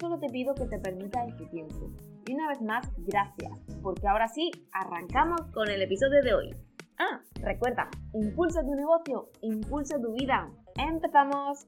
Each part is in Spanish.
solo te pido que te permitas este tiempo. Y una vez más, gracias, porque ahora sí, arrancamos con el episodio de hoy. Ah, recuerda, impulsa tu negocio, impulsa tu vida. ¡Empezamos!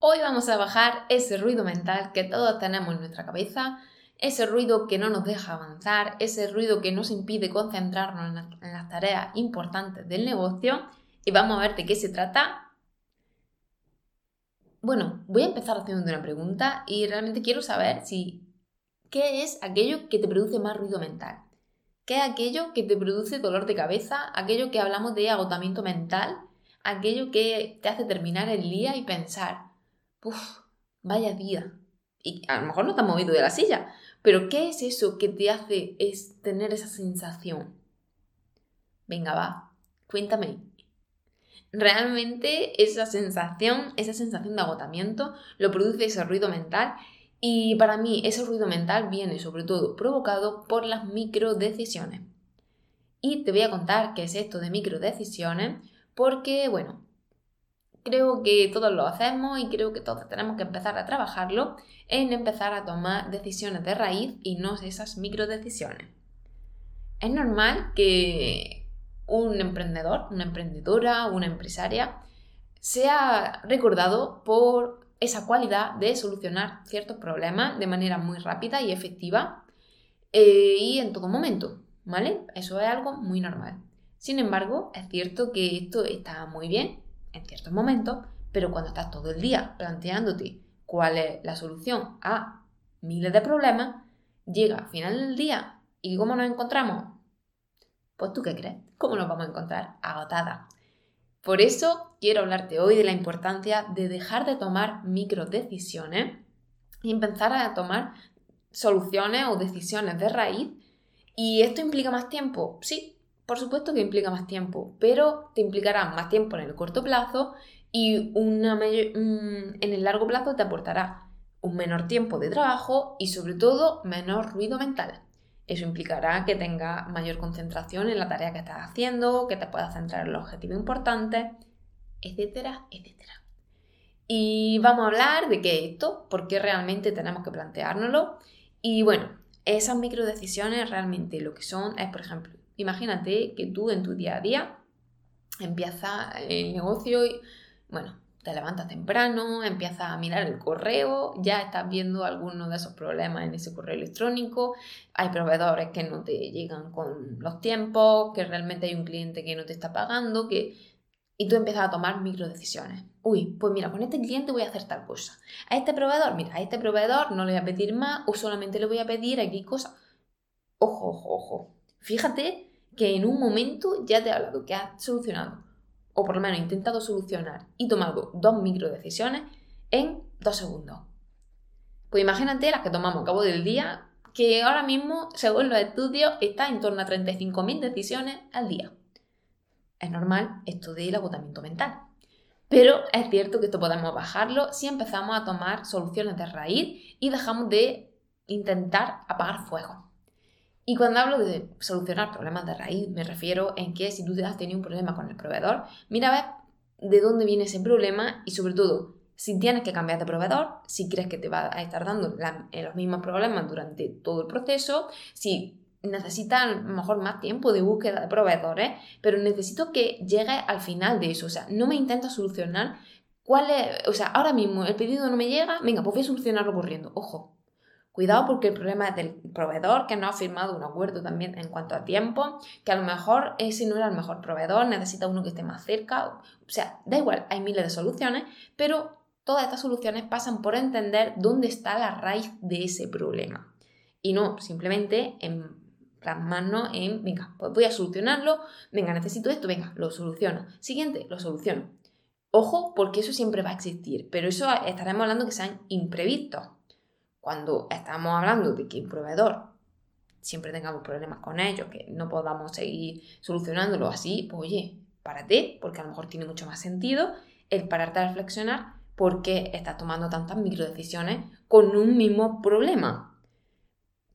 Hoy vamos a bajar ese ruido mental que todos tenemos en nuestra cabeza, ese ruido que no nos deja avanzar, ese ruido que nos impide concentrarnos en las tareas importantes del negocio y vamos a ver de qué se trata. Bueno, voy a empezar haciendo una pregunta y realmente quiero saber si qué es aquello que te produce más ruido mental. ¿Qué es aquello que te produce dolor de cabeza? Aquello que hablamos de agotamiento mental, aquello que te hace terminar el día y pensar, uff, vaya día. Y a lo mejor no te has movido de la silla, pero ¿qué es eso que te hace es tener esa sensación? Venga, va, cuéntame. Realmente esa sensación, esa sensación de agotamiento, lo produce ese ruido mental y para mí ese ruido mental viene sobre todo provocado por las microdecisiones. Y te voy a contar qué es esto de microdecisiones porque, bueno, creo que todos lo hacemos y creo que todos tenemos que empezar a trabajarlo en empezar a tomar decisiones de raíz y no esas microdecisiones. Es normal que un emprendedor, una emprendedora, una empresaria sea recordado por esa cualidad de solucionar ciertos problemas de manera muy rápida y efectiva eh, y en todo momento, ¿vale? Eso es algo muy normal. Sin embargo, es cierto que esto está muy bien en ciertos momentos, pero cuando estás todo el día planteándote cuál es la solución a miles de problemas, llega al final del día y ¿cómo nos encontramos? Pues tú qué crees, ¿cómo nos vamos a encontrar? Agotada. Por eso quiero hablarte hoy de la importancia de dejar de tomar micro decisiones y empezar a tomar soluciones o decisiones de raíz. ¿Y esto implica más tiempo? Sí, por supuesto que implica más tiempo, pero te implicará más tiempo en el corto plazo y una en el largo plazo te aportará un menor tiempo de trabajo y sobre todo menor ruido mental. Eso implicará que tengas mayor concentración en la tarea que estás haciendo, que te puedas centrar en los objetivos importantes, etcétera, etcétera. Y vamos a hablar de qué es esto, por qué realmente tenemos que planteárnoslo. Y bueno, esas micro decisiones realmente lo que son es, por ejemplo, imagínate que tú en tu día a día empiezas el negocio y, bueno, te levantas temprano, empiezas a mirar el correo, ya estás viendo algunos de esos problemas en ese correo electrónico, hay proveedores que no te llegan con los tiempos, que realmente hay un cliente que no te está pagando, que... y tú empiezas a tomar micro decisiones. Uy, pues mira, con este cliente voy a hacer tal cosa. A este proveedor, mira, a este proveedor no le voy a pedir más o solamente le voy a pedir aquí cosas. Ojo, ojo, ojo. Fíjate que en un momento ya te he hablado que has solucionado o por lo menos intentado solucionar y tomado dos micro decisiones en dos segundos. Pues imagínate las que tomamos a cabo del día, que ahora mismo, según los estudios, está en torno a 35.000 decisiones al día. Es normal esto del agotamiento mental. Pero es cierto que esto podemos bajarlo si empezamos a tomar soluciones de raíz y dejamos de intentar apagar fuego. Y cuando hablo de solucionar problemas de raíz, me refiero en que si tú has tenido un problema con el proveedor, mira a ver de dónde viene ese problema y sobre todo, si tienes que cambiar de proveedor, si crees que te va a estar dando eh, los mismos problemas durante todo el proceso, si necesitas mejor más tiempo de búsqueda de proveedores, pero necesito que llegue al final de eso. O sea, no me intenta solucionar cuál es, o sea, ahora mismo el pedido no me llega, venga, pues voy a solucionarlo corriendo. Ojo, Cuidado porque el problema es del proveedor que no ha firmado un acuerdo también en cuanto a tiempo, que a lo mejor ese no era el mejor proveedor, necesita uno que esté más cerca. O sea, da igual, hay miles de soluciones, pero todas estas soluciones pasan por entender dónde está la raíz de ese problema. Y no simplemente en plasmarnos en, venga, pues voy a solucionarlo, venga, necesito esto, venga, lo soluciono. Siguiente, lo soluciono. Ojo, porque eso siempre va a existir, pero eso estaremos hablando que sean imprevistos. Cuando estamos hablando de que un proveedor siempre tengamos problemas con ellos, que no podamos seguir solucionándolo así, pues oye, párate, porque a lo mejor tiene mucho más sentido el pararte a reflexionar por qué estás tomando tantas microdecisiones con un mismo problema.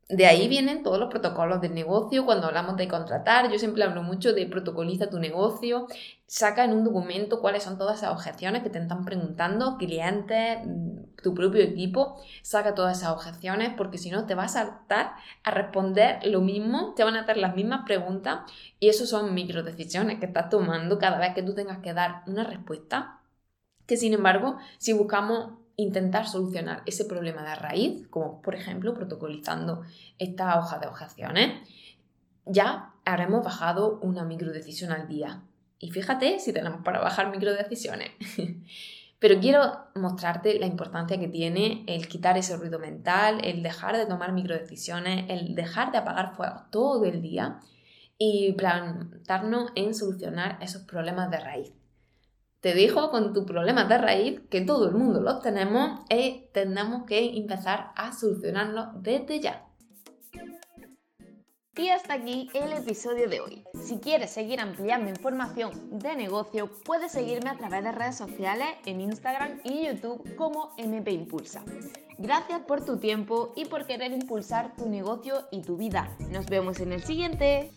De ahí vienen todos los protocolos del negocio. Cuando hablamos de contratar, yo siempre hablo mucho de protocoliza tu negocio, saca en un documento cuáles son todas esas objeciones que te están preguntando, clientes, mm, tu propio equipo, saca todas esas objeciones porque si no te vas a saltar a responder lo mismo, te van a hacer las mismas preguntas y eso son micro decisiones que estás tomando cada vez que tú tengas que dar una respuesta. Que sin embargo, si buscamos intentar solucionar ese problema de raíz, como por ejemplo protocolizando esta hoja de objeciones, ya habremos bajado una microdecisión al día. Y fíjate si tenemos para bajar microdecisiones. Pero quiero mostrarte la importancia que tiene el quitar ese ruido mental, el dejar de tomar microdecisiones, el dejar de apagar fuego todo el día y plantarnos en solucionar esos problemas de raíz. Te dijo con tu problema de raíz que todo el mundo los tenemos y tenemos que empezar a solucionarlo desde ya. Y hasta aquí el episodio de hoy. Si quieres seguir ampliando información de negocio, puedes seguirme a través de redes sociales en Instagram y YouTube como MP Impulsa. Gracias por tu tiempo y por querer impulsar tu negocio y tu vida. Nos vemos en el siguiente.